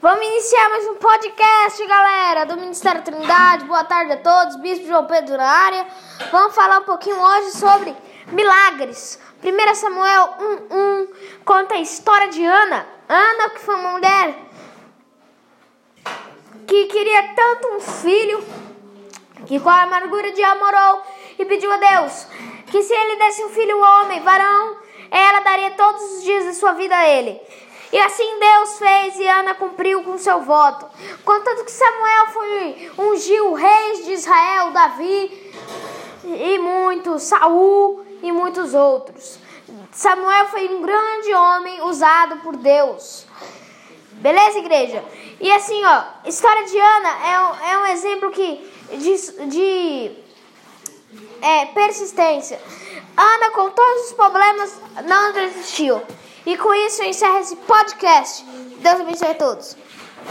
Vamos iniciar mais um podcast, galera, do Ministério Trindade. Boa tarde a todos, Bispo João Pedro na área. Vamos falar um pouquinho hoje sobre milagres. 1 Samuel 1:1 conta a história de Ana. Ana, que foi uma mulher que queria tanto um filho, que com a amargura de amorou e pediu a Deus que se ele desse um filho homem, varão, ela daria todos os dias da sua vida a ele. E assim Deus fez e Ana cumpriu com seu voto. Contanto que Samuel foi ungiu reis de Israel, Davi e muitos, Saul e muitos outros. Samuel foi um grande homem usado por Deus. Beleza, igreja? E assim, ó, história de Ana é, um, é um exemplo que de, de é, persistência. Ana, com todos os problemas, não desistiu. E com isso eu encerro esse podcast. Deus abençoe a todos.